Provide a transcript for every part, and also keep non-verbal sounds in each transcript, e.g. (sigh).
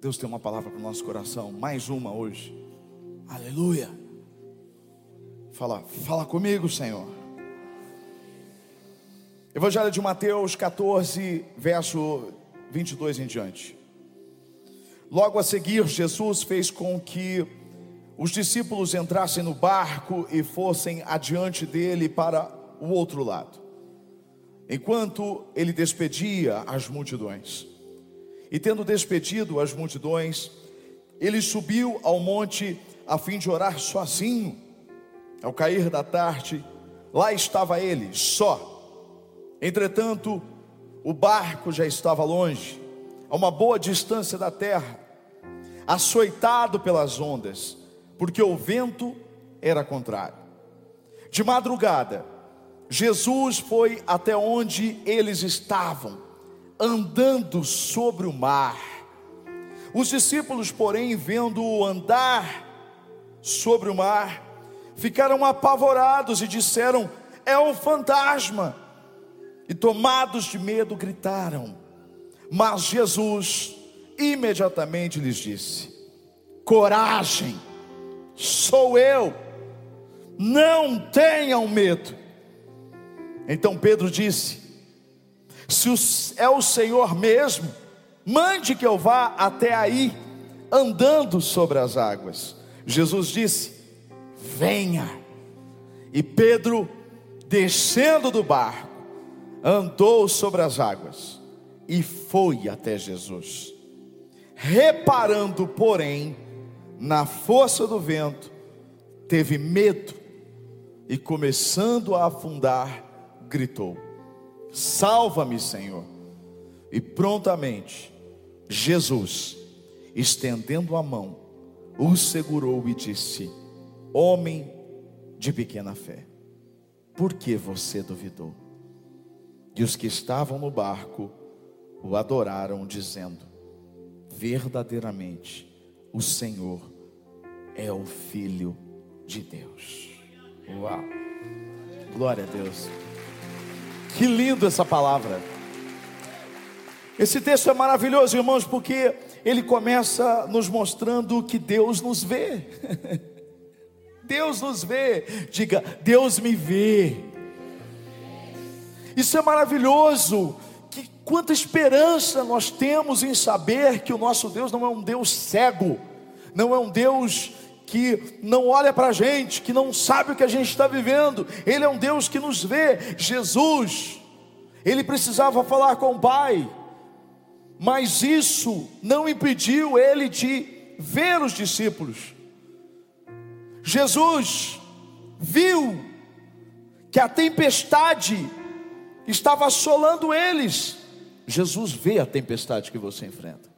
Deus tem uma palavra para o nosso coração, mais uma hoje. Aleluia. Fala, fala comigo, Senhor. Evangelho de Mateus 14, verso 22 em diante. Logo a seguir, Jesus fez com que os discípulos entrassem no barco e fossem adiante dele para o outro lado, enquanto ele despedia as multidões. E tendo despedido as multidões, ele subiu ao monte a fim de orar sozinho. Ao cair da tarde, lá estava ele, só. Entretanto, o barco já estava longe, a uma boa distância da terra, açoitado pelas ondas porque o vento era contrário. De madrugada, Jesus foi até onde eles estavam, andando sobre o mar. Os discípulos, porém, vendo-o andar sobre o mar, ficaram apavorados e disseram: É um fantasma. E tomados de medo, gritaram. Mas Jesus imediatamente lhes disse: Coragem sou eu, não tenham medo. Então Pedro disse: Se é o Senhor mesmo, mande que eu vá até aí, andando sobre as águas. Jesus disse: Venha. E Pedro, descendo do barco, andou sobre as águas e foi até Jesus. Reparando, porém, na força do vento, teve medo e, começando a afundar, gritou: Salva-me, Senhor. E prontamente, Jesus, estendendo a mão, o segurou e disse: Homem de pequena fé, por que você duvidou? E os que estavam no barco o adoraram, dizendo: Verdadeiramente, o Senhor é o Filho de Deus. Uau! Glória a Deus. Que lindo essa palavra. Esse texto é maravilhoso, irmãos, porque ele começa nos mostrando que Deus nos vê. (laughs) Deus nos vê. Diga, Deus me vê. Isso é maravilhoso. Que quanta esperança nós temos em saber que o nosso Deus não é um Deus cego, não é um Deus que não olha para a gente, que não sabe o que a gente está vivendo, Ele é um Deus que nos vê. Jesus, Ele precisava falar com o Pai, mas isso não impediu Ele de ver os discípulos. Jesus viu que a tempestade estava assolando eles. Jesus vê a tempestade que você enfrenta.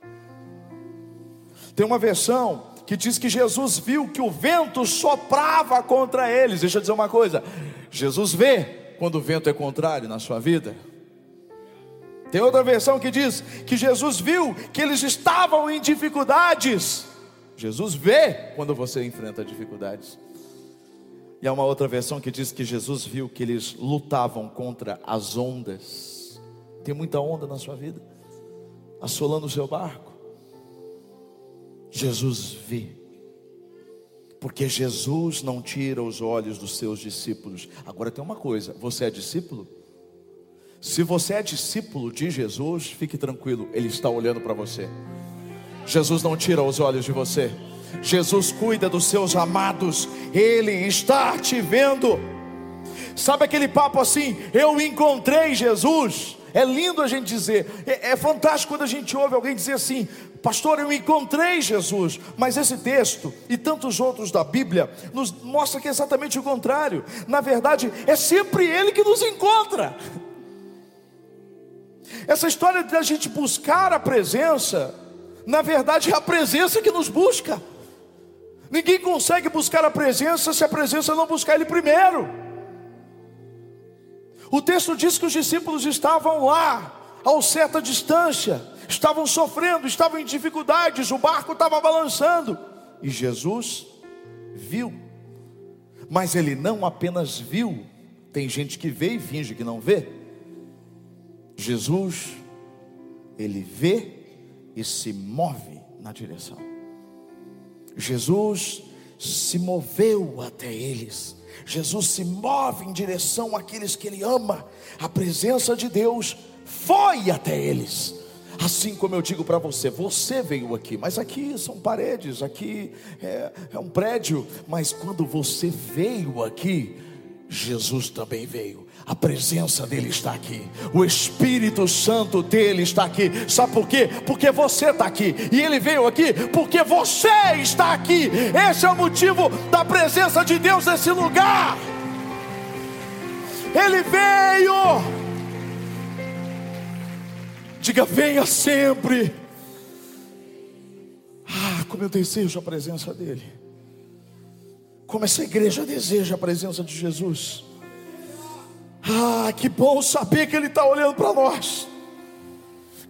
Tem uma versão que diz que Jesus viu que o vento soprava contra eles. Deixa eu dizer uma coisa: Jesus vê quando o vento é contrário na sua vida. Tem outra versão que diz que Jesus viu que eles estavam em dificuldades. Jesus vê quando você enfrenta dificuldades. E há uma outra versão que diz que Jesus viu que eles lutavam contra as ondas. Tem muita onda na sua vida, assolando o seu barco. Jesus vê. Porque Jesus não tira os olhos dos seus discípulos. Agora tem uma coisa: você é discípulo? Se você é discípulo de Jesus, fique tranquilo, Ele está olhando para você. Jesus não tira os olhos de você. Jesus cuida dos seus amados, Ele está te vendo. Sabe aquele papo assim? Eu encontrei Jesus. É lindo a gente dizer, é, é fantástico quando a gente ouve alguém dizer assim: Pastor, eu encontrei Jesus, mas esse texto e tantos outros da Bíblia nos mostra que é exatamente o contrário. Na verdade, é sempre Ele que nos encontra. Essa história de a gente buscar a presença, na verdade é a presença que nos busca. Ninguém consegue buscar a presença se a presença não buscar Ele primeiro. O texto diz que os discípulos estavam lá, a certa distância, estavam sofrendo, estavam em dificuldades, o barco estava balançando. E Jesus viu, mas ele não apenas viu, tem gente que vê e finge que não vê. Jesus, ele vê e se move na direção. Jesus se moveu até eles. Jesus se move em direção àqueles que ele ama. A presença de Deus foi até eles. Assim como eu digo para você, você veio aqui, mas aqui são paredes, aqui é, é um prédio, mas quando você veio aqui, Jesus também veio. A presença dele está aqui. O Espírito Santo dele está aqui. Sabe por quê? Porque você está aqui. E ele veio aqui porque você está aqui. Esse é o motivo da presença de Deus nesse lugar. Ele veio. Diga, venha sempre. Ah, como eu desejo a presença dele. Como essa igreja deseja a presença de Jesus. Ah, que bom saber que Ele está olhando para nós.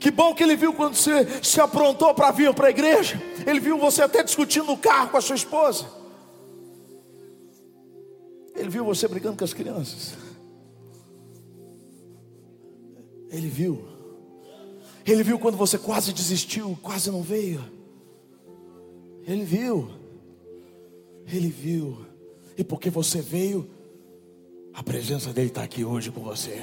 Que bom que Ele viu quando você se aprontou para vir para a igreja. Ele viu você até discutindo no carro com a sua esposa. Ele viu você brigando com as crianças. Ele viu. Ele viu quando você quase desistiu, quase não veio. Ele viu. Ele viu. E porque você veio, a presença dele está aqui hoje com você.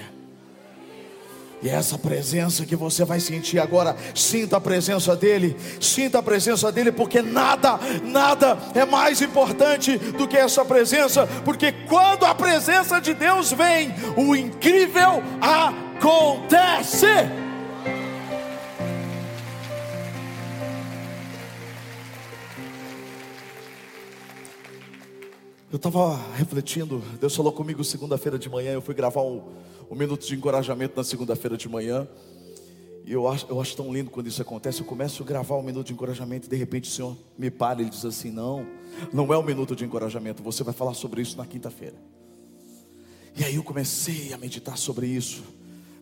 E é essa presença que você vai sentir agora, sinta a presença dele, sinta a presença dele, porque nada, nada é mais importante do que essa presença, porque quando a presença de Deus vem, o incrível acontece. Eu estava refletindo, Deus falou comigo segunda-feira de manhã, eu fui gravar um, um minuto de encorajamento na segunda-feira de manhã. E eu acho, eu acho tão lindo quando isso acontece. Eu começo a gravar um minuto de encorajamento e de repente o Senhor me para e ele diz assim: Não, não é um minuto de encorajamento, você vai falar sobre isso na quinta-feira. E aí eu comecei a meditar sobre isso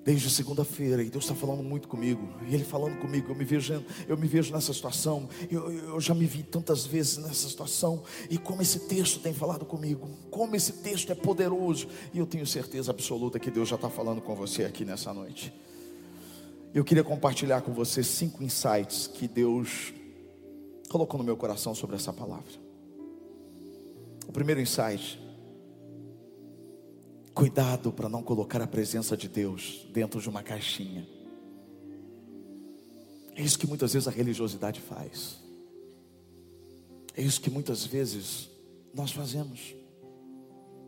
desde segunda-feira e Deus está falando muito comigo. E Ele falando comigo, eu me vejo, eu me vejo nessa situação. Eu, eu já me vi tantas vezes nessa situação e como esse texto tem falado comigo, como esse texto é poderoso. E eu tenho certeza absoluta que Deus já está falando com você aqui nessa noite. Eu queria compartilhar com você cinco insights que Deus colocou no meu coração sobre essa palavra. O primeiro insight Cuidado para não colocar a presença de Deus dentro de uma caixinha. É isso que muitas vezes a religiosidade faz. É isso que muitas vezes nós fazemos.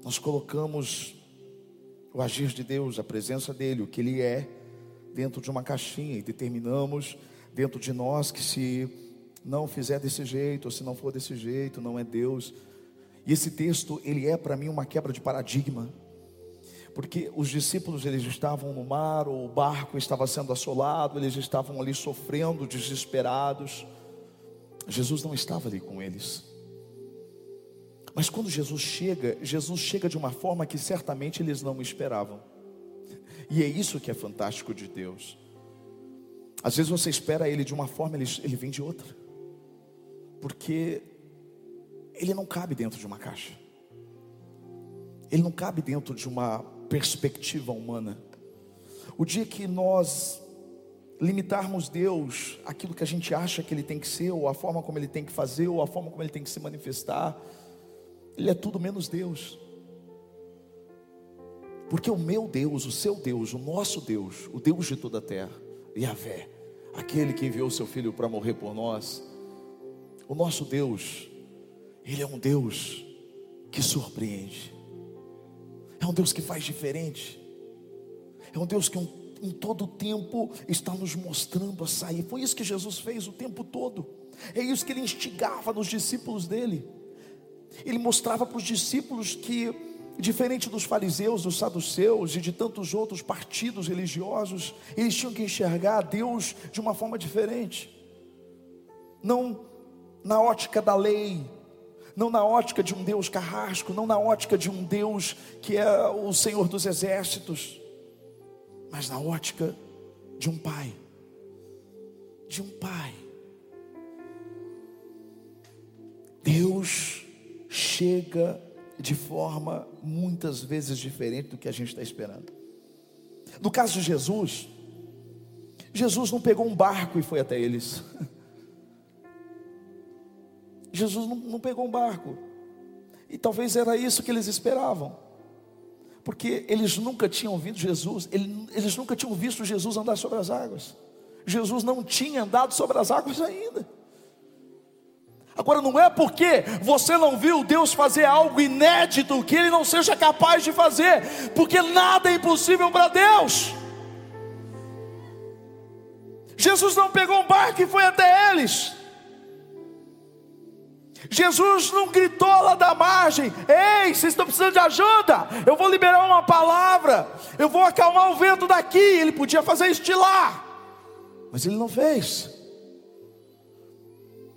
Nós colocamos o agir de Deus, a presença dEle, o que Ele é, dentro de uma caixinha e determinamos dentro de nós que se não fizer desse jeito, ou se não for desse jeito, não é Deus. E esse texto, ele é para mim uma quebra de paradigma porque os discípulos eles estavam no mar, o barco estava sendo assolado, eles estavam ali sofrendo, desesperados. Jesus não estava ali com eles. Mas quando Jesus chega, Jesus chega de uma forma que certamente eles não esperavam. E é isso que é fantástico de Deus. Às vezes você espera ele de uma forma, ele, ele vem de outra. Porque ele não cabe dentro de uma caixa. Ele não cabe dentro de uma perspectiva humana. O dia que nós limitarmos Deus aquilo que a gente acha que Ele tem que ser, ou a forma como Ele tem que fazer, ou a forma como Ele tem que se manifestar, Ele é tudo menos Deus. Porque o meu Deus, o seu Deus, o nosso Deus, o Deus de toda a terra, Yahvé, aquele que enviou seu filho para morrer por nós, o nosso Deus, Ele é um Deus que surpreende. Um Deus que faz diferente. É um Deus que em todo o tempo está nos mostrando a sair. Foi isso que Jesus fez o tempo todo. É isso que ele instigava nos discípulos dele. Ele mostrava para os discípulos que, diferente dos fariseus, dos saduceus e de tantos outros partidos religiosos, eles tinham que enxergar Deus de uma forma diferente. Não na ótica da lei, não na ótica de um Deus carrasco, não na ótica de um Deus que é o Senhor dos exércitos, mas na ótica de um pai. De um pai. Deus chega de forma muitas vezes diferente do que a gente está esperando. No caso de Jesus, Jesus não pegou um barco e foi até eles. (laughs) Jesus não, não pegou um barco. E talvez era isso que eles esperavam. Porque eles nunca tinham ouvido Jesus, eles nunca tinham visto Jesus andar sobre as águas. Jesus não tinha andado sobre as águas ainda. Agora, não é porque você não viu Deus fazer algo inédito que Ele não seja capaz de fazer, porque nada é impossível para Deus. Jesus não pegou um barco e foi até eles. Jesus não gritou lá da margem: Ei, vocês estão precisando de ajuda? Eu vou liberar uma palavra, eu vou acalmar o vento daqui. Ele podia fazer isso de lá, mas ele não fez.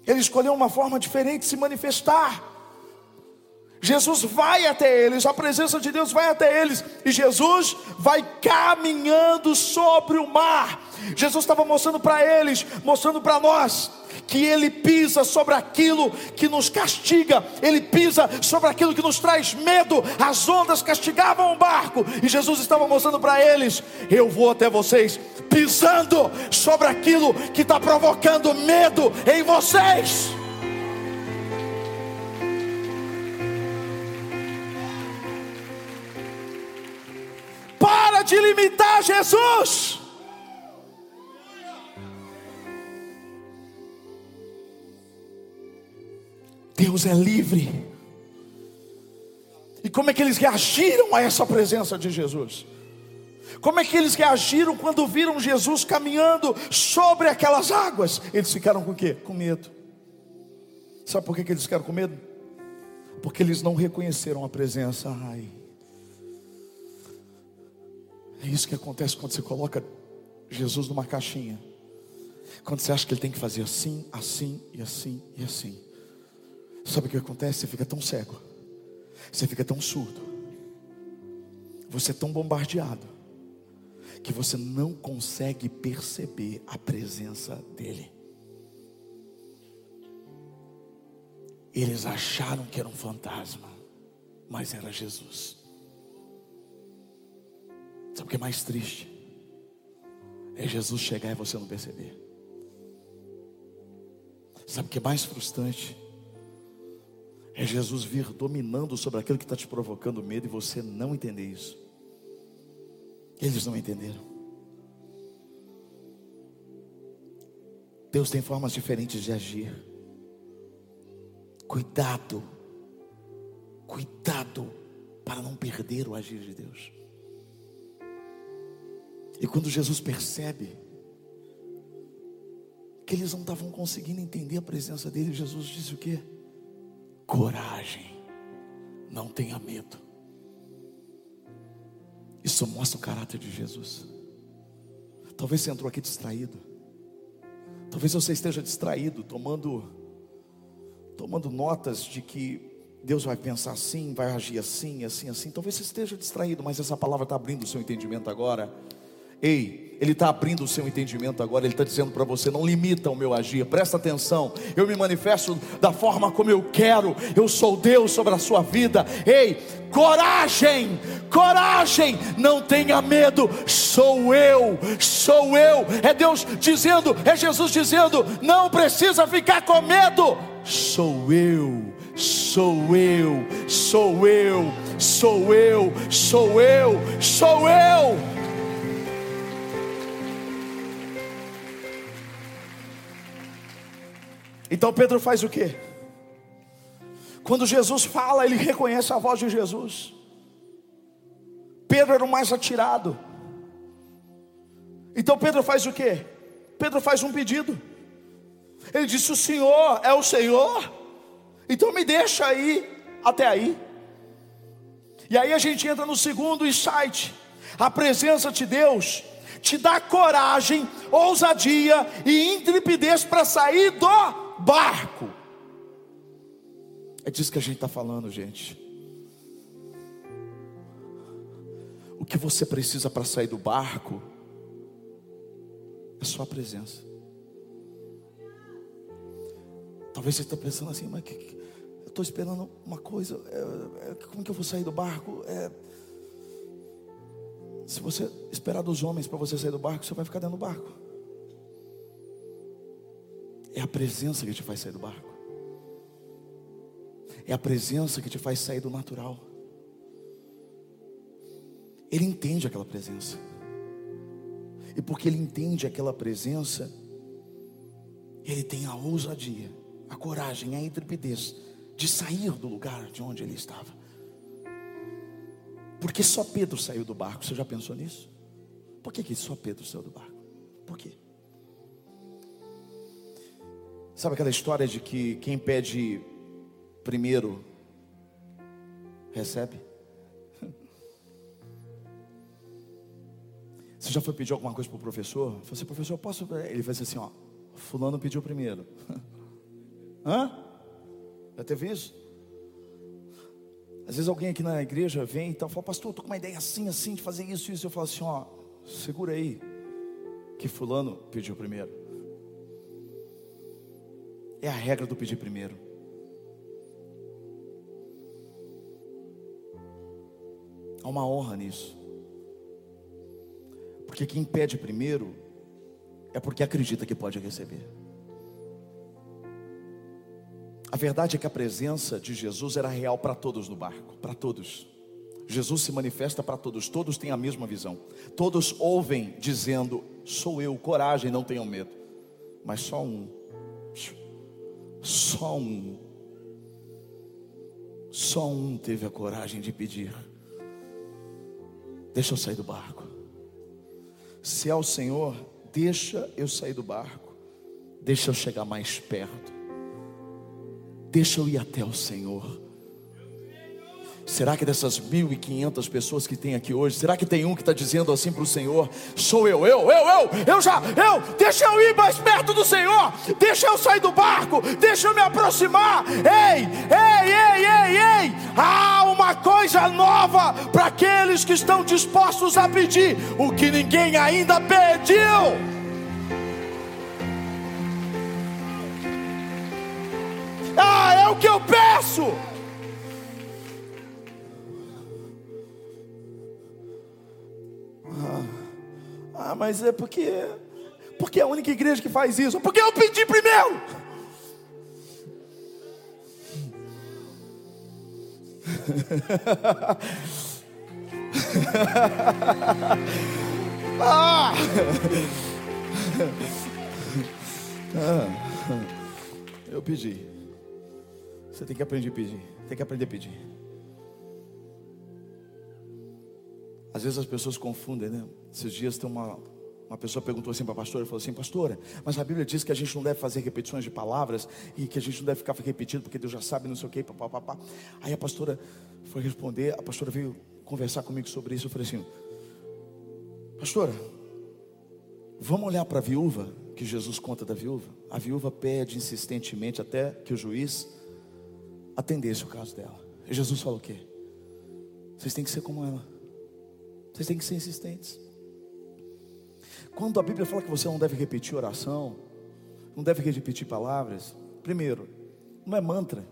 Ele escolheu uma forma diferente de se manifestar. Jesus vai até eles, a presença de Deus vai até eles, e Jesus vai caminhando sobre o mar. Jesus estava mostrando para eles, mostrando para nós, que Ele pisa sobre aquilo que nos castiga, Ele pisa sobre aquilo que nos traz medo. As ondas castigavam o barco, e Jesus estava mostrando para eles: Eu vou até vocês, pisando sobre aquilo que está provocando medo em vocês. Para de limitar Jesus. Deus é livre. E como é que eles reagiram a essa presença de Jesus? Como é que eles reagiram quando viram Jesus caminhando sobre aquelas águas? Eles ficaram com o quê? Com medo. Sabe por que, eles ficaram com medo? Porque eles não reconheceram a presença. Ai. É isso que acontece quando você coloca Jesus numa caixinha. Quando você acha que ele tem que fazer assim, assim e assim e assim. Sabe o que acontece? Você fica tão cego. Você fica tão surdo. Você é tão bombardeado que você não consegue perceber a presença dele. Eles acharam que era um fantasma, mas era Jesus. Sabe o que é mais triste? É Jesus chegar e você não perceber. Sabe o que é mais frustrante? É Jesus vir dominando sobre aquilo que está te provocando medo e você não entender isso. Eles não entenderam. Deus tem formas diferentes de agir. Cuidado, cuidado para não perder o agir de Deus. E quando Jesus percebe que eles não estavam conseguindo entender a presença dele, Jesus disse o quê? coragem, não tenha medo. Isso mostra o caráter de Jesus. Talvez você entrou aqui distraído. Talvez você esteja distraído, tomando, tomando notas de que Deus vai pensar assim, vai agir assim, assim, assim. Talvez você esteja distraído, mas essa palavra está abrindo o seu entendimento agora. Ei, Ele está abrindo o seu entendimento agora, Ele está dizendo para você: não limita o meu agir, presta atenção, eu me manifesto da forma como eu quero, eu sou Deus sobre a sua vida. Ei, coragem, coragem, não tenha medo, sou eu, sou eu. É Deus dizendo, é Jesus dizendo: não precisa ficar com medo, sou eu, sou eu, sou eu, sou eu, sou eu, sou eu. Então Pedro faz o quê? Quando Jesus fala, ele reconhece a voz de Jesus. Pedro era o mais atirado. Então Pedro faz o quê? Pedro faz um pedido. Ele disse: O Senhor é o Senhor, então me deixa aí até aí. E aí a gente entra no segundo insight: a presença de Deus te dá coragem, ousadia e intrepidez para sair do barco. É disso que a gente está falando, gente. O que você precisa para sair do barco é só a presença. Talvez você está pensando assim, mas que, que, eu estou esperando uma coisa. É, é, como que eu vou sair do barco? É, se você esperar dos homens para você sair do barco, você vai ficar dentro do barco. É a presença que te faz sair do barco. É a presença que te faz sair do natural. Ele entende aquela presença. E porque ele entende aquela presença, ele tem a ousadia, a coragem, a intrepidez de sair do lugar de onde ele estava. Porque só Pedro saiu do barco. Você já pensou nisso? Por que, que só Pedro saiu do barco? Por quê? Sabe aquela história de que quem pede primeiro recebe? Você já foi pedir alguma coisa para o professor? Você, assim, professor, posso? Ele vai assim, ó, fulano pediu primeiro. (laughs) Hã? Já teve isso? Às vezes alguém aqui na igreja vem e então, fala, pastor, estou com uma ideia assim, assim, de fazer isso, isso. Eu falo assim, ó, segura aí, que fulano pediu primeiro. É a regra do pedir primeiro. Há uma honra nisso. Porque quem pede primeiro é porque acredita que pode receber. A verdade é que a presença de Jesus era real para todos no barco, para todos. Jesus se manifesta para todos, todos têm a mesma visão. Todos ouvem dizendo: Sou eu, coragem, não tenham medo. Mas só um, só um, só um teve a coragem de pedir: Deixa eu sair do barco. Se é o Senhor, deixa eu sair do barco, deixa eu chegar mais perto Deixa eu ir até o Senhor. Será que dessas 1.500 pessoas que tem aqui hoje, será que tem um que está dizendo assim para o Senhor: Sou eu, eu, eu, eu, eu já, eu, deixa eu ir mais perto do Senhor, deixa eu sair do barco, deixa eu me aproximar. Ei, ei, ei, ei, ei, há uma coisa nova para aqueles que estão dispostos a pedir o que ninguém ainda pediu. Ah, é o que eu peço. Ah, mas é porque porque é a única igreja que faz isso. Porque eu pedi primeiro. (laughs) ah. ah. Eu pedi. Você tem que aprender a pedir. Tem que aprender a pedir. Às vezes as pessoas confundem, né? Esses dias tem uma, uma pessoa perguntou assim para a pastora, falou assim, pastora, mas a Bíblia diz que a gente não deve fazer repetições de palavras e que a gente não deve ficar repetindo porque Deus já sabe, não sei o que, papapá. Aí a pastora foi responder, a pastora veio conversar comigo sobre isso. Eu falei assim, pastora, vamos olhar para a viúva que Jesus conta da viúva. A viúva pede insistentemente até que o juiz atendesse o caso dela. E Jesus falou o quê? Vocês têm que ser como ela. Vocês têm que ser insistentes. Quando a Bíblia fala que você não deve repetir oração, não deve repetir palavras, primeiro, não é mantra.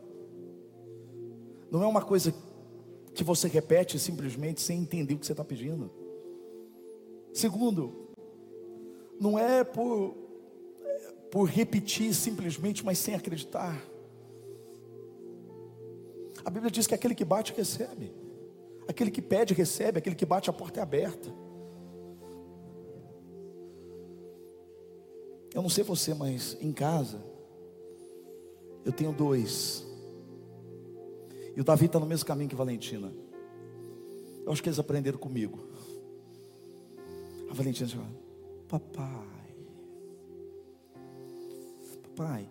Não é uma coisa que você repete simplesmente sem entender o que você está pedindo. Segundo, não é por, por repetir simplesmente, mas sem acreditar. A Bíblia diz que aquele que bate recebe, aquele que pede recebe, aquele que bate a porta é aberta. Eu não sei você, mas em casa eu tenho dois. E o Davi está no mesmo caminho que Valentina. Eu acho que eles aprenderam comigo. A Valentina fala, papai, papai,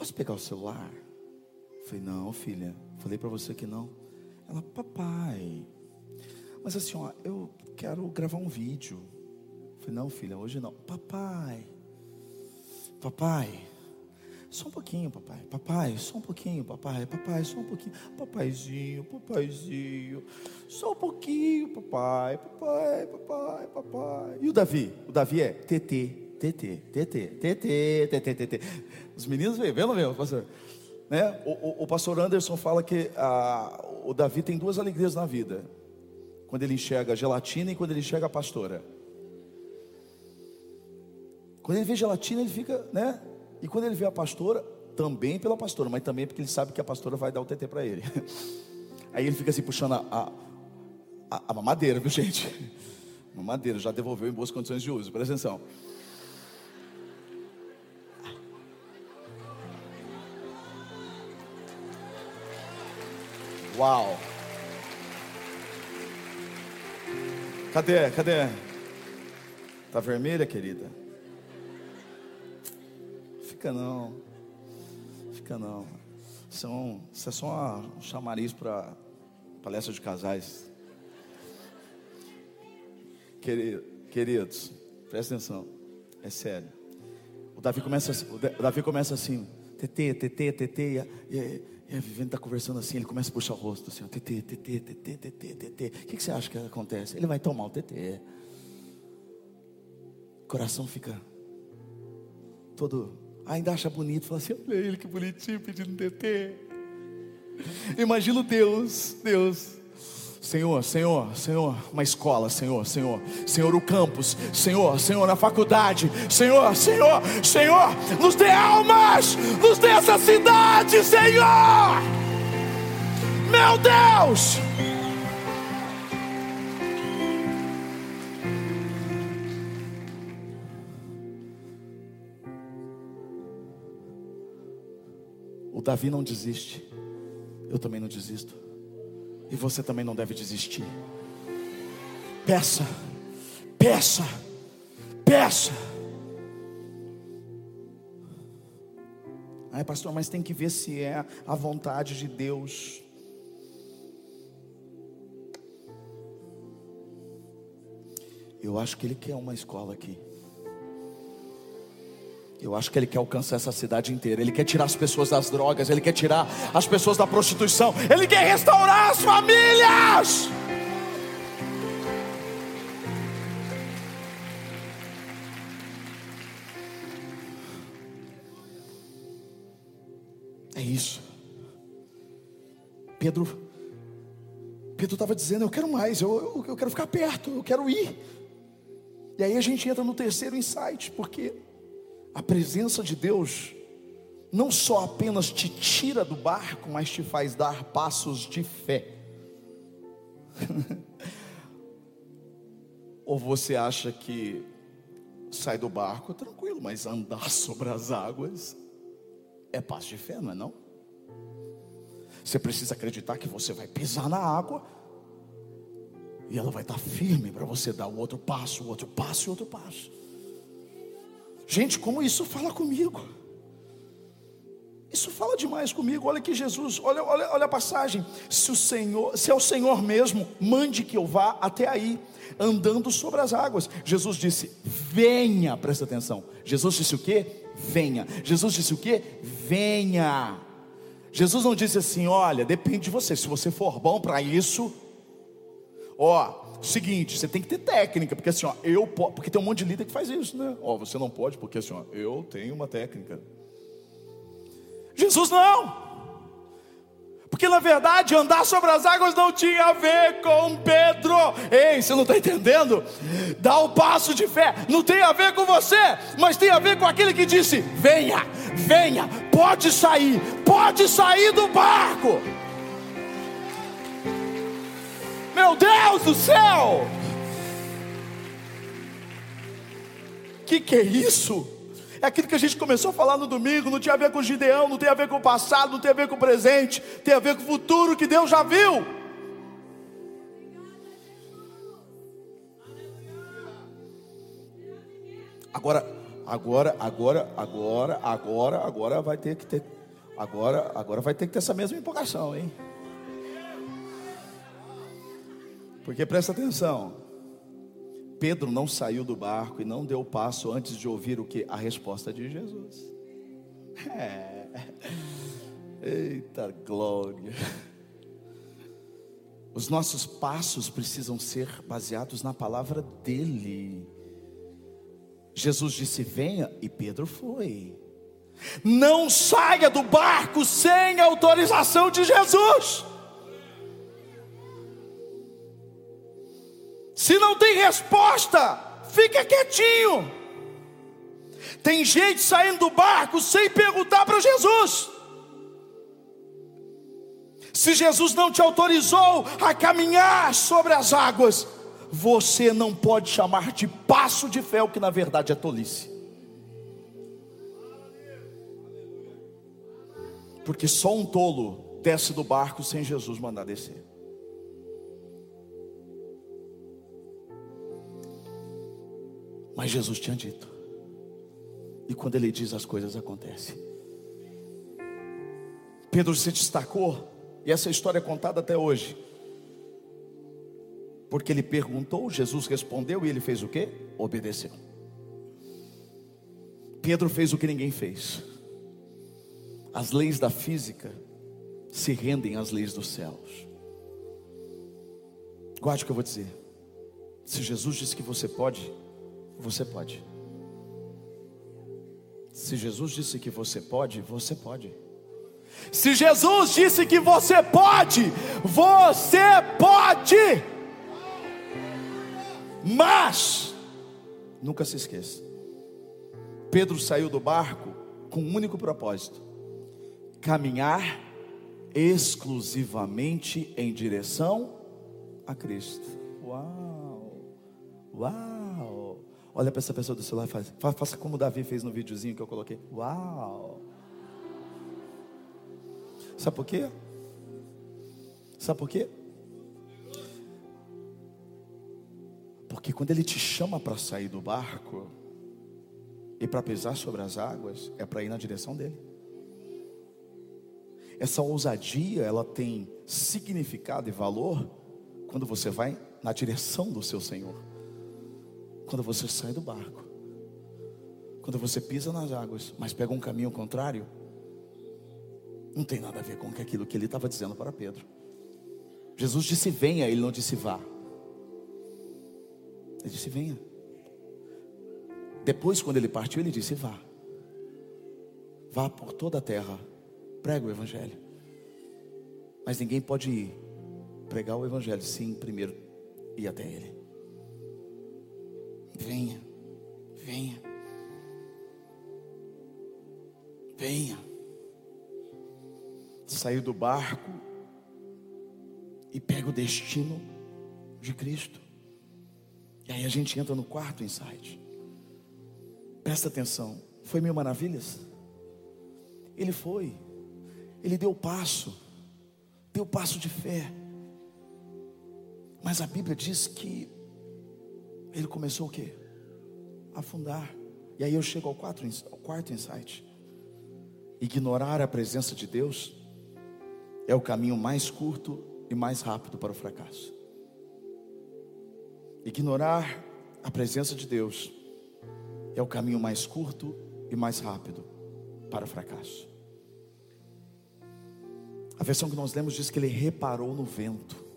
Posso pegar o celular? Falei, não, filha. Falei para você que não. Ela, papai. Mas assim, ó, eu quero gravar um vídeo. Falei, não, filha, hoje não. Papai. Papai. Só um pouquinho, papai. Papai, só um pouquinho, papai. Papai, só um pouquinho. Papaizinho, papaizinho. Só um pouquinho, papai. Papai, papai, papai. E o Davi? O Davi é TT. TT, TT, TT, TT, TT. Os meninos vêm, vendo mesmo, pastor? Né? O, o, o, pastor Anderson fala que a, o Davi tem duas alegrias na vida: quando ele enxerga a gelatina e quando ele enxerga a pastora. Quando ele vê gelatina, ele fica, né? E quando ele vê a pastora, também pela pastora, mas também porque ele sabe que a pastora vai dar o TT para ele. (laughs) Aí ele fica assim puxando a, a, a mamadeira, viu gente? (laughs) Mamadeira, já devolveu em boas condições de uso, presta atenção. Uau! Cadê? Cadê? Tá vermelha, querida? Fica não. Fica não. Isso é só um chamariz para palestra de casais. Queridos, presta atenção. É sério. O Davi começa, o Davi começa assim, TT, TT, TT, e, e a Vivendo está conversando assim, ele começa a puxar o rosto assim, TT, TT, TT, TT, TT. O que, você acha que acontece? Ele vai tomar o TT. O coração fica todo. Ainda acha bonito, fala assim: olha ele que bonitinho pedindo TT. Imagina Deus, Deus Senhor, Senhor, Senhor, uma escola, Senhor, Senhor, Senhor, o campus, Senhor, Senhor, na faculdade, Senhor, Senhor, Senhor, nos dê almas, nos dê essa cidade, Senhor, meu Deus. O Davi não desiste, eu também não desisto. E você também não deve desistir. Peça, peça, peça. Ai, pastor, mas tem que ver se é a vontade de Deus. Eu acho que Ele quer uma escola aqui. Eu acho que Ele quer alcançar essa cidade inteira. Ele quer tirar as pessoas das drogas. Ele quer tirar as pessoas da prostituição. Ele quer restaurar as famílias. É isso. Pedro, Pedro estava dizendo: Eu quero mais, eu, eu, eu quero ficar perto, eu quero ir. E aí a gente entra no terceiro insight, porque a presença de Deus não só apenas te tira do barco, mas te faz dar passos de fé. (laughs) Ou você acha que sai do barco tranquilo, mas andar (laughs) sobre as águas é passo de fé, não é não? Você precisa acreditar que você vai pisar na água e ela vai estar firme para você dar o outro passo, o outro passo e outro passo. Gente, como isso fala comigo? Isso fala demais comigo. Olha que Jesus, olha, olha, olha a passagem. Se o Senhor, se é o Senhor mesmo, mande que eu vá até aí, andando sobre as águas. Jesus disse: "Venha", presta atenção. Jesus disse o quê? Venha. Jesus disse o quê? Venha. Jesus não disse assim: "Olha, depende de você. Se você for bom para isso, ó, seguinte, você tem que ter técnica, porque assim, ó, eu porque tem um monte de líder que faz isso, né? Ó, você não pode, porque assim, ó, eu tenho uma técnica. Jesus não. Porque na verdade andar sobre as águas não tinha a ver com Pedro. Ei, você não está entendendo? Dá o um passo de fé. Não tem a ver com você, mas tem a ver com aquele que disse: venha, venha, pode sair, pode sair do barco. Meu Deus do céu! Que que é isso? É aquilo que a gente começou a falar no domingo, não tinha a ver com Gideão, não tem a ver com o passado, não tem a ver com o presente, tem a ver com o futuro que Deus já viu. Agora, agora, agora, agora, agora, agora vai ter que ter, agora, agora vai ter que ter essa mesma empolgação, hein? Porque presta atenção. Pedro não saiu do barco e não deu passo antes de ouvir o que? A resposta de Jesus. É. Eita glória. Os nossos passos precisam ser baseados na palavra dele. Jesus disse: Venha, e Pedro foi. Não saia do barco sem autorização de Jesus. Se não tem resposta, fica quietinho. Tem gente saindo do barco sem perguntar para Jesus. Se Jesus não te autorizou a caminhar sobre as águas, você não pode chamar de passo de fé, o que na verdade é tolice. Porque só um tolo desce do barco sem Jesus mandar descer. Mas Jesus tinha dito. E quando ele diz as coisas acontecem. Pedro se destacou, e essa história é contada até hoje. Porque ele perguntou, Jesus respondeu e ele fez o que? Obedeceu. Pedro fez o que ninguém fez. As leis da física se rendem às leis dos céus. Guarde o que eu vou dizer. Se Jesus disse que você pode, você pode. Se Jesus disse que você pode, você pode. Se Jesus disse que você pode, você pode. Mas, nunca se esqueça: Pedro saiu do barco com um único propósito: caminhar exclusivamente em direção a Cristo. Uau! Uau! Olha para essa pessoa do celular e faz, faça como o Davi fez no videozinho que eu coloquei. Uau! Sabe por quê? Sabe por quê? Porque quando ele te chama para sair do barco e para pisar sobre as águas, é para ir na direção dele. Essa ousadia, ela tem significado e valor quando você vai na direção do seu Senhor. Quando você sai do barco. Quando você pisa nas águas, mas pega um caminho contrário, não tem nada a ver com aquilo que ele estava dizendo para Pedro. Jesus disse venha, ele não disse vá. Ele disse: Venha. Depois, quando ele partiu, ele disse: Vá. Vá por toda a terra, prega o Evangelho. Mas ninguém pode ir pregar o Evangelho sem primeiro ir até Ele. Venha, venha, venha. Saiu do barco e pega o destino de Cristo. E aí a gente entra no quarto insight. Presta atenção. Foi mil maravilhas? Ele foi. Ele deu passo. Deu passo de fé. Mas a Bíblia diz que ele começou o quê? A afundar. E aí eu chego ao, quatro, ao quarto insight. Ignorar a presença de Deus é o caminho mais curto e mais rápido para o fracasso. Ignorar a presença de Deus é o caminho mais curto e mais rápido para o fracasso. A versão que nós lemos diz que ele reparou no vento.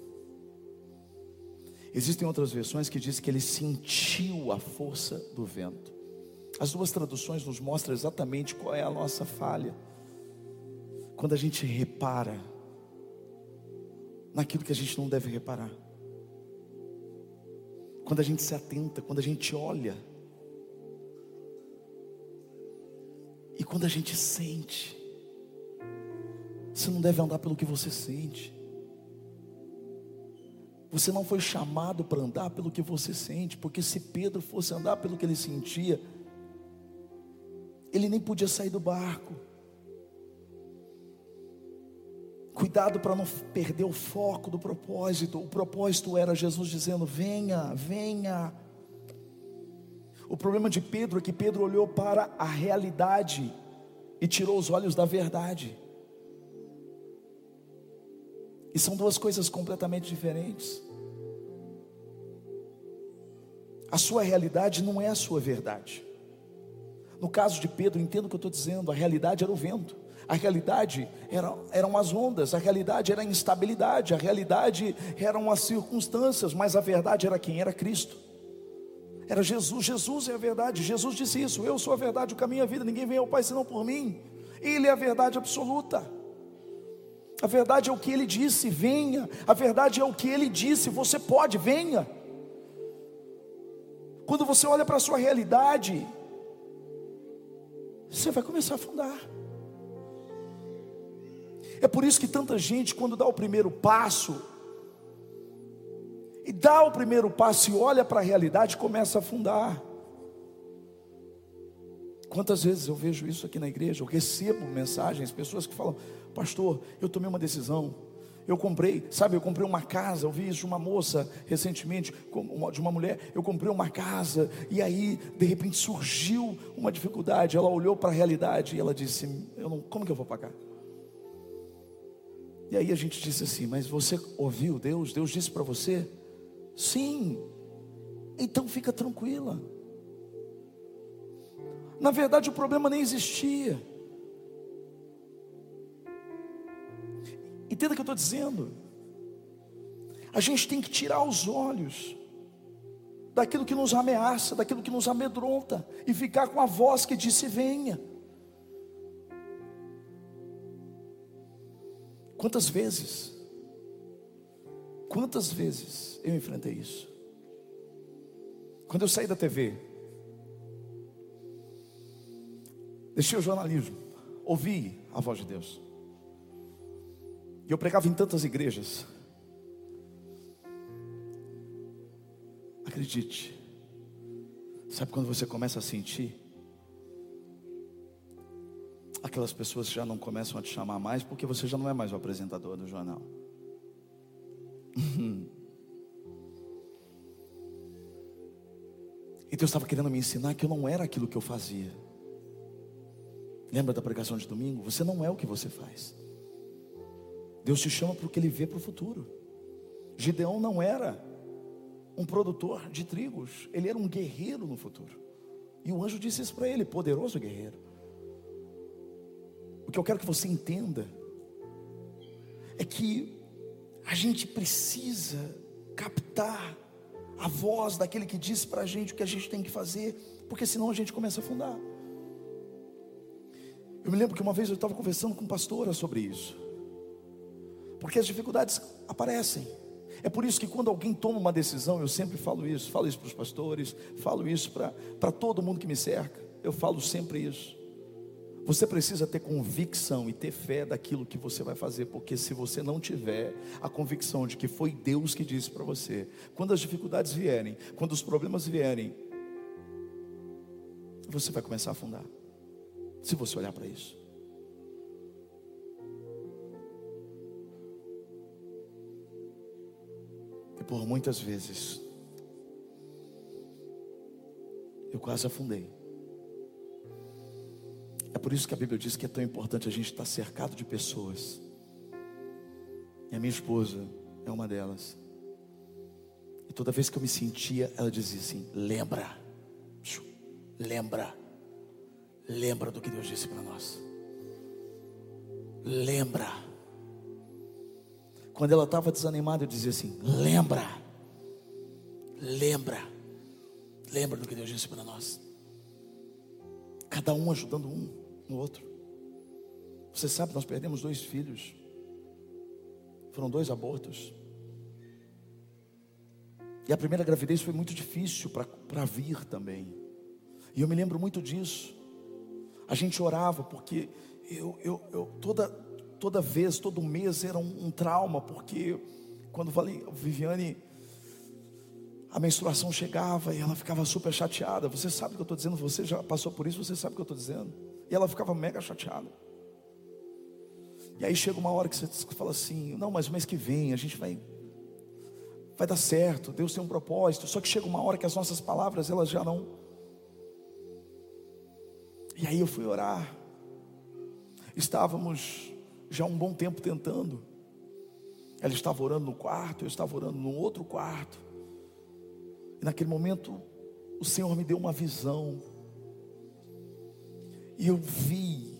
Existem outras versões que diz que ele sentiu a força do vento. As duas traduções nos mostram exatamente qual é a nossa falha. Quando a gente repara naquilo que a gente não deve reparar quando a gente se atenta, quando a gente olha, e quando a gente sente. Você não deve andar pelo que você sente. Você não foi chamado para andar pelo que você sente, porque se Pedro fosse andar pelo que ele sentia, ele nem podia sair do barco. Cuidado para não perder o foco do propósito. O propósito era Jesus dizendo: venha, venha. O problema de Pedro é que Pedro olhou para a realidade e tirou os olhos da verdade. E são duas coisas completamente diferentes. A sua realidade não é a sua verdade. No caso de Pedro, entendo o que eu estou dizendo, a realidade era o vento. A realidade era, eram as ondas, a realidade era a instabilidade, a realidade eram as circunstâncias, mas a verdade era quem? Era Cristo. Era Jesus, Jesus é a verdade. Jesus disse isso: Eu sou a verdade, o caminho e a vida, ninguém vem ao Pai senão por mim. Ele é a verdade absoluta. A verdade é o que ele disse, venha. A verdade é o que ele disse, você pode, venha. Quando você olha para a sua realidade, você vai começar a afundar. É por isso que tanta gente, quando dá o primeiro passo, e dá o primeiro passo e olha para a realidade, começa a afundar. Quantas vezes eu vejo isso aqui na igreja? Eu recebo mensagens, pessoas que falam: Pastor, eu tomei uma decisão. Eu comprei, sabe, eu comprei uma casa. Eu vi isso de uma moça recentemente, de uma mulher. Eu comprei uma casa e aí, de repente, surgiu uma dificuldade. Ela olhou para a realidade e ela disse: eu não, Como que eu vou pagar? E aí a gente disse assim: Mas você ouviu Deus? Deus disse para você? Sim. Então fica tranquila. Na verdade, o problema nem existia. Entenda o que eu estou dizendo. A gente tem que tirar os olhos daquilo que nos ameaça, daquilo que nos amedronta, e ficar com a voz que disse: Venha. Quantas vezes, quantas vezes eu enfrentei isso? Quando eu saí da TV, deixei o jornalismo, ouvi a voz de Deus. E eu pregava em tantas igrejas. Acredite, sabe quando você começa a sentir? Aquelas pessoas já não começam a te chamar mais porque você já não é mais o apresentador do jornal. E Deus estava querendo me ensinar que eu não era aquilo que eu fazia. Lembra da pregação de domingo? Você não é o que você faz. Deus te chama porque Ele vê para o futuro. Gideão não era um produtor de trigos, ele era um guerreiro no futuro. E o anjo disse isso para ele: poderoso guerreiro. O que eu quero que você entenda é que a gente precisa captar a voz daquele que disse para a gente o que a gente tem que fazer, porque senão a gente começa a afundar. Eu me lembro que uma vez eu estava conversando com pastora sobre isso. Porque as dificuldades aparecem. É por isso que quando alguém toma uma decisão, eu sempre falo isso, falo isso para os pastores, falo isso para todo mundo que me cerca. Eu falo sempre isso. Você precisa ter convicção e ter fé daquilo que você vai fazer, porque se você não tiver a convicção de que foi Deus que disse para você, quando as dificuldades vierem, quando os problemas vierem, você vai começar a afundar se você olhar para isso. E por muitas vezes, eu quase afundei. É por isso que a Bíblia diz que é tão importante a gente estar cercado de pessoas. E a minha esposa é uma delas. E toda vez que eu me sentia, ela dizia assim: lembra, lembra. Lembra do que Deus disse para nós. Lembra. Quando ela estava desanimada, eu dizia assim: Lembra. Lembra. Lembra do que Deus disse para nós. Cada um ajudando um no outro. Você sabe, nós perdemos dois filhos. Foram dois abortos. E a primeira gravidez foi muito difícil para vir também. E eu me lembro muito disso. A gente orava porque eu, eu, eu toda, toda vez, todo mês era um, um trauma, porque quando falei, Viviane, a menstruação chegava e ela ficava super chateada. Você sabe o que eu estou dizendo, você já passou por isso, você sabe o que eu estou dizendo. E ela ficava mega chateada. E aí chega uma hora que você fala assim: não, mas mês que vem a gente vai vai dar certo, Deus tem um propósito. Só que chega uma hora que as nossas palavras elas já não e aí eu fui orar. Estávamos já um bom tempo tentando. Ela estava orando no quarto, eu estava orando no outro quarto. E naquele momento, o Senhor me deu uma visão. E eu vi,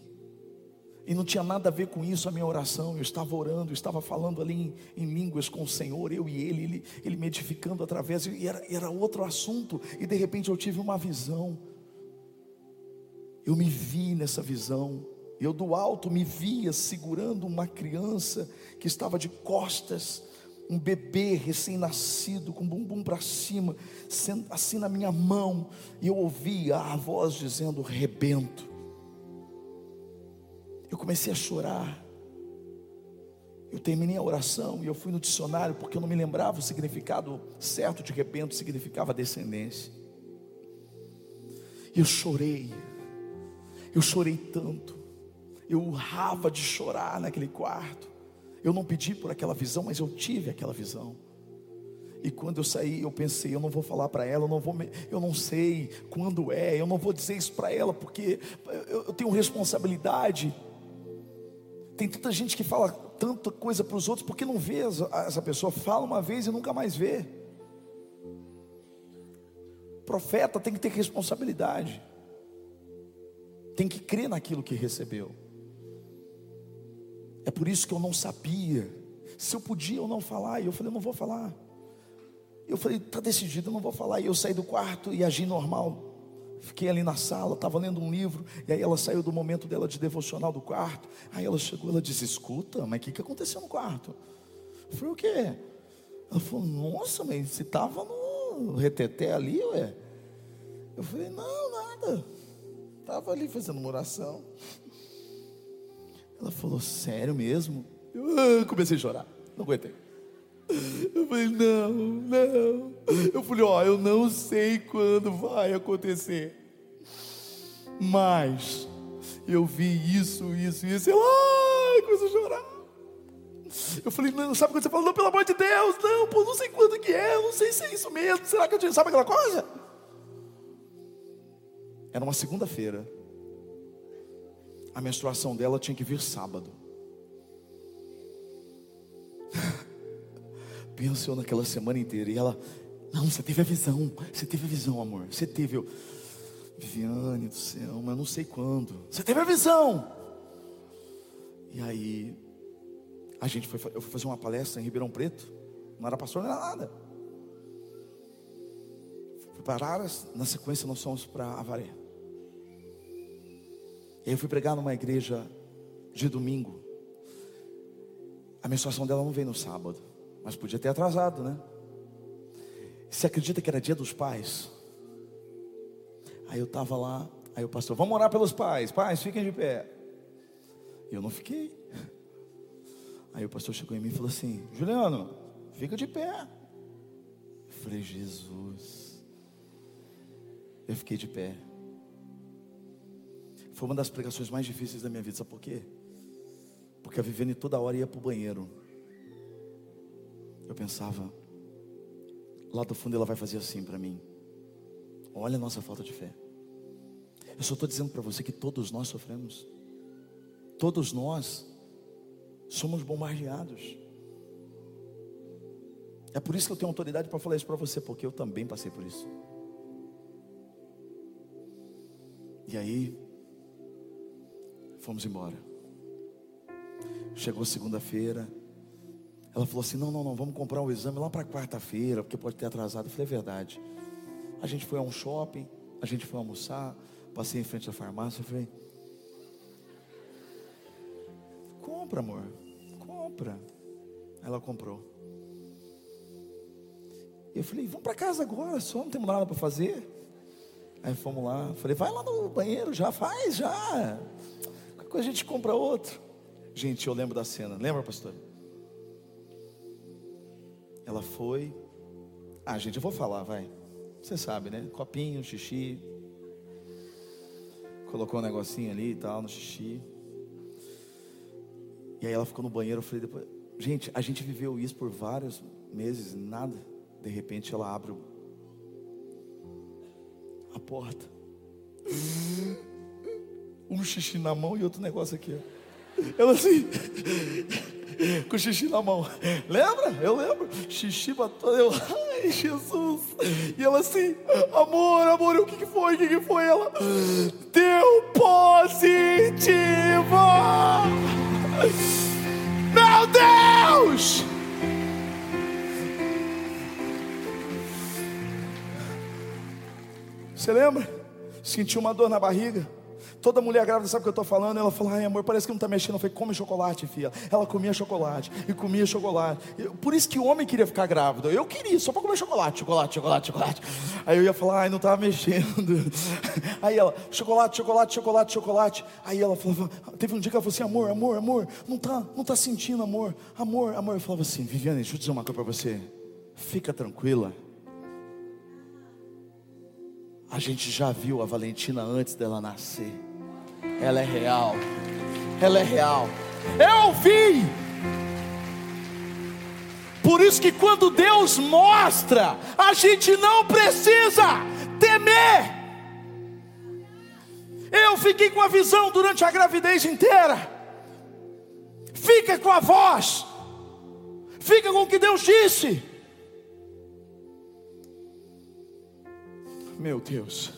e não tinha nada a ver com isso a minha oração. Eu estava orando, eu estava falando ali em, em línguas com o Senhor, eu e ele, ele, ele me edificando através, e era, era outro assunto. E de repente eu tive uma visão. Eu me vi nessa visão. Eu do alto me via segurando uma criança que estava de costas, um bebê recém-nascido, com o bumbum para cima, assim na minha mão, e eu ouvia a voz dizendo: rebento, Eu comecei a chorar. Eu terminei a oração e eu fui no dicionário porque eu não me lembrava o significado certo de repente significava descendência. E eu chorei. Eu chorei tanto. Eu urrava de chorar naquele quarto. Eu não pedi por aquela visão, mas eu tive aquela visão. E quando eu saí, eu pensei, eu não vou falar para ela, eu não vou, eu não sei quando é, eu não vou dizer isso para ela porque eu, eu tenho responsabilidade. Tem tanta gente que fala tanta coisa para os outros porque não vê essa pessoa, fala uma vez e nunca mais vê. Profeta tem que ter responsabilidade, tem que crer naquilo que recebeu. É por isso que eu não sabia se eu podia ou não falar, e eu falei, não vou falar. Eu falei, está decidido, eu não vou falar. E eu saí do quarto e agi normal. Fiquei ali na sala, estava lendo um livro, e aí ela saiu do momento dela de devocional do quarto. Aí ela chegou, ela disse: Escuta, mas o que, que aconteceu no quarto? Eu falei: O quê? Ela falou: Nossa, mas você estava no reteté ali, ué? Eu falei: Não, nada. Estava ali fazendo uma oração. Ela falou: Sério mesmo? Eu ah, comecei a chorar, não aguentei. Eu falei, não, não. Eu falei, ó, eu não sei quando vai acontecer. Mas eu vi isso, isso, isso. E ai, começou a chorar. Eu falei, não, sabe quando você falou, não, pelo amor de Deus, não, pô, não sei quando que é, não sei se é isso mesmo. Será que eu tinha, sabe aquela coisa? Era uma segunda-feira. A menstruação dela tinha que vir sábado. (laughs) Pensou naquela semana inteira. E ela, não, você teve a visão. Você teve a visão, amor. Você teve. Eu, Viviane do céu, mas não sei quando. Você teve a visão. E aí, a gente foi, eu fui fazer uma palestra em Ribeirão Preto. Não era pastor, não era nada. Fui para Aras, na sequência nós fomos para Avaré. Eu fui pregar numa igreja de domingo. A menstruação dela não veio no sábado. Mas podia ter atrasado, né? Você acredita que era dia dos pais? Aí eu estava lá, aí o pastor, vamos orar pelos pais, pais, fiquem de pé. Eu não fiquei. Aí o pastor chegou em mim e falou assim: Juliano, fica de pé. Eu falei, Jesus. Eu fiquei de pé. Foi uma das pregações mais difíceis da minha vida, sabe por quê? Porque a Viviane toda hora ia para o banheiro. Eu pensava, lá do fundo ela vai fazer assim para mim. Olha a nossa falta de fé. Eu só estou dizendo para você que todos nós sofremos. Todos nós somos bombardeados. É por isso que eu tenho autoridade para falar isso para você, porque eu também passei por isso. E aí, fomos embora. Chegou segunda-feira, ela falou assim: não, não, não, vamos comprar o um exame lá para quarta-feira, porque pode ter atrasado. Eu falei: é verdade. A gente foi a um shopping, a gente foi almoçar, passei em frente à farmácia. Eu falei: compra, amor, compra. Ela comprou. Eu falei: vamos para casa agora, só não temos nada para fazer. Aí fomos lá, falei: vai lá no banheiro, já faz, já. Coisa a gente compra outro. Gente, eu lembro da cena, lembra, pastor? Ela foi. Ah, gente, eu vou falar, vai. Você sabe, né? Copinho, xixi. Colocou um negocinho ali e tal, no xixi. E aí ela ficou no banheiro. Eu falei depois. Gente, a gente viveu isso por vários meses, nada. De repente ela abre a porta. Um xixi na mão e outro negócio aqui. Ela assim (laughs) com xixi na mão. Lembra? Eu lembro. Xixi bateu. Eu, ai, Jesus. E ela assim, amor, amor, o que, que foi? O que, que foi? Ela deu positivo. Meu Deus! Você lembra? Sentiu uma dor na barriga. Toda mulher grávida sabe o que eu estou falando. Ela fala, ai amor, parece que não está mexendo. Eu falei, come chocolate, filha. Ela comia chocolate e comia chocolate. Por isso que o homem queria ficar grávido. Eu queria, só para comer chocolate, chocolate, chocolate, chocolate. Aí eu ia falar, ai, não estava mexendo. (laughs) Aí ela, chocolate, chocolate, chocolate, chocolate. Aí ela falava, teve um dia que ela falou assim, amor, amor, amor, não está não tá sentindo amor, amor, amor. Eu falava assim, Viviane, deixa eu dizer uma coisa para você. Fica tranquila. A gente já viu a Valentina antes dela nascer. Ela é real. Ela é real. Eu vi. Por isso que quando Deus mostra, a gente não precisa temer. Eu fiquei com a visão durante a gravidez inteira. Fica com a voz. Fica com o que Deus disse. Meu Deus.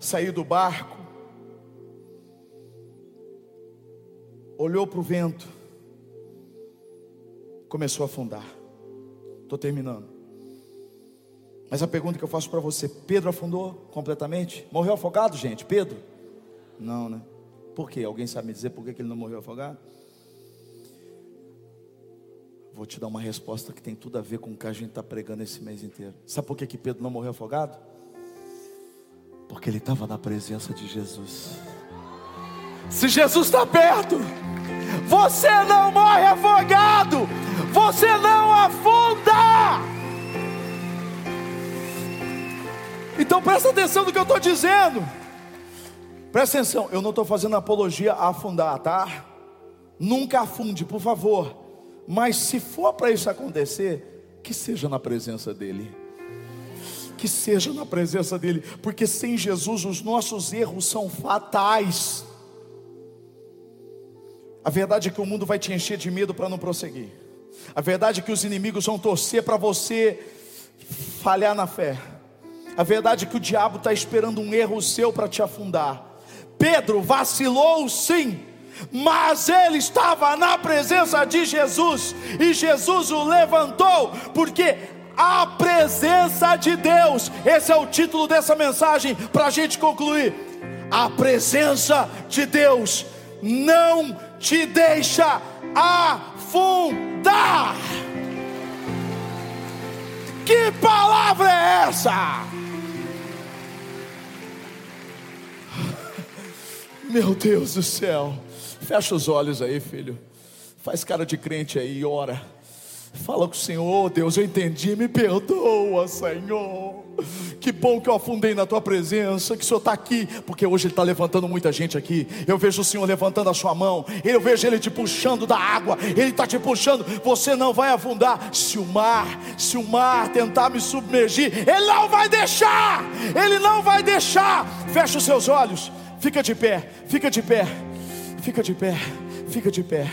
Saiu do barco, olhou para o vento, começou a afundar. Estou terminando. Mas a pergunta que eu faço para você: Pedro afundou completamente? Morreu afogado, gente? Pedro? Não, né? Por quê? Alguém sabe me dizer por que ele não morreu afogado? Vou te dar uma resposta que tem tudo a ver com o que a gente está pregando esse mês inteiro. Sabe por que, que Pedro não morreu afogado? Porque ele estava na presença de Jesus. Se Jesus está perto, você não morre afogado, você não afunda. Então presta atenção no que eu estou dizendo. Presta atenção, eu não estou fazendo apologia a afundar, tá? Nunca afunde, por favor. Mas se for para isso acontecer, que seja na presença dEle. Que seja na presença dEle, porque sem Jesus os nossos erros são fatais. A verdade é que o mundo vai te encher de medo para não prosseguir. A verdade é que os inimigos vão torcer para você falhar na fé. A verdade é que o diabo está esperando um erro seu para te afundar. Pedro vacilou sim mas ele estava na presença de Jesus e Jesus o levantou, porque a presença de Deus, esse é o título dessa mensagem para a gente concluir. A presença de Deus não te deixa afundar. Que palavra é essa? (laughs) Meu Deus do céu. Fecha os olhos aí, filho. Faz cara de crente aí e ora. Fala com o Senhor, oh, Deus, eu entendi, me perdoa, Senhor. Que bom que eu afundei na tua presença, que o Senhor está aqui, porque hoje Ele está levantando muita gente aqui. Eu vejo o Senhor levantando a sua mão, eu vejo Ele te puxando da água, Ele está te puxando. Você não vai afundar. Se o mar, se o mar tentar me submergir, Ele não vai deixar, Ele não vai deixar. Fecha os seus olhos, fica de pé, fica de pé. Fica de pé, fica de pé.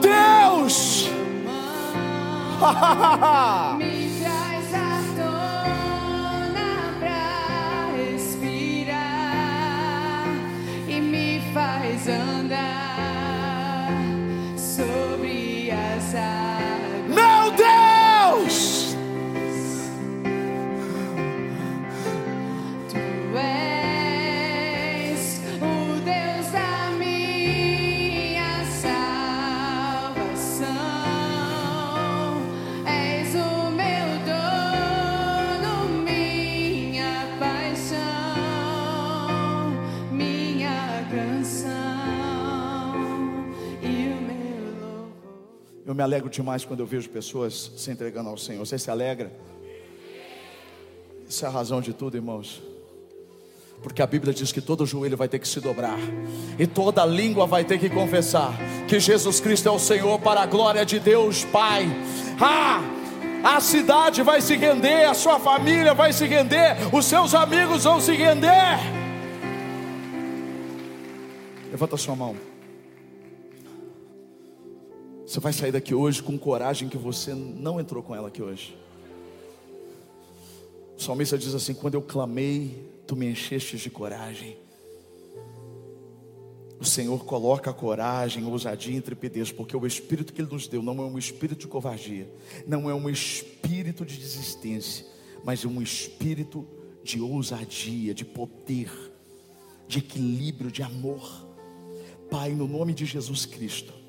Deus! (laughs) (laughs) me alegro demais quando eu vejo pessoas se entregando ao Senhor. Você se alegra? Isso é a razão de tudo, irmãos. Porque a Bíblia diz que todo joelho vai ter que se dobrar, e toda língua vai ter que confessar que Jesus Cristo é o Senhor, para a glória de Deus Pai. Ah! A cidade vai se render, a sua família vai se render, os seus amigos vão se render. Levanta sua mão. Você vai sair daqui hoje com coragem que você não entrou com ela aqui hoje. O salmista diz assim: Quando eu clamei, tu me encheste de coragem. O Senhor coloca coragem, ousadia e intrepidez, porque o espírito que Ele nos deu não é um espírito de covardia, não é um espírito de desistência, mas é um espírito de ousadia, de poder, de equilíbrio, de amor. Pai, no nome de Jesus Cristo,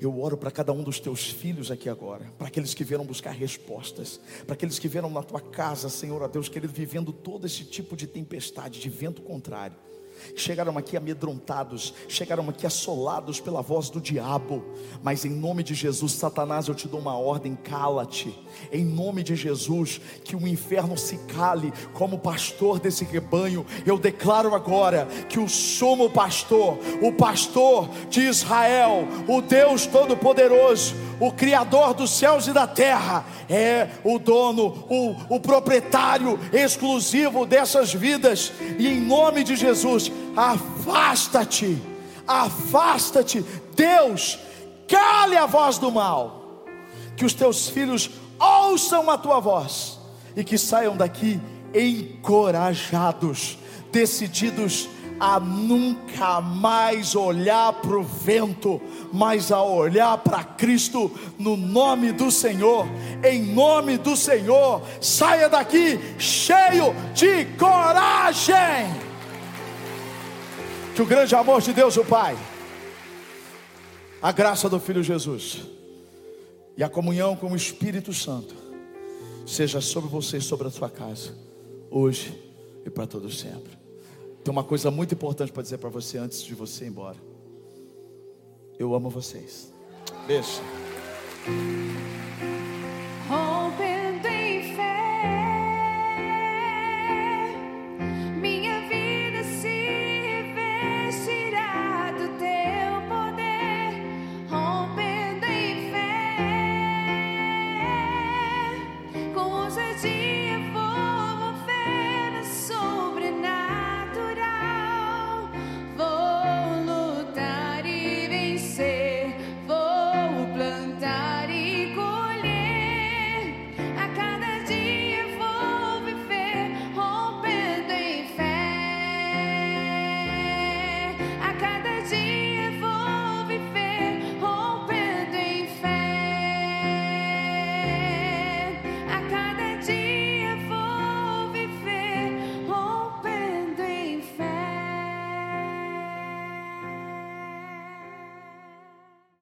eu oro para cada um dos teus filhos aqui agora, para aqueles que vieram buscar respostas, para aqueles que vieram na tua casa, Senhor, a Deus querido, vivendo todo esse tipo de tempestade, de vento contrário chegaram aqui amedrontados, chegaram aqui assolados pela voz do diabo, mas em nome de Jesus, Satanás, eu te dou uma ordem: cala-te, em nome de Jesus, que o inferno se cale, como pastor desse rebanho, eu declaro agora que o sumo pastor, o pastor de Israel, o Deus Todo-Poderoso, o Criador dos céus e da terra, é o dono, o, o proprietário exclusivo dessas vidas, e em nome de Jesus, afasta-te, afasta-te, Deus, cale a voz do mal, que os teus filhos ouçam a tua voz e que saiam daqui encorajados, decididos a nunca mais olhar para o vento, mas a olhar para Cristo no nome do Senhor, em nome do Senhor, saia daqui cheio de coragem. Que o grande amor de Deus, o Pai, a graça do Filho Jesus e a comunhão com o Espírito Santo seja sobre você e sobre a sua casa, hoje e para todo sempre. Tem uma coisa muito importante para dizer para você antes de você ir embora. Eu amo vocês. Beijo.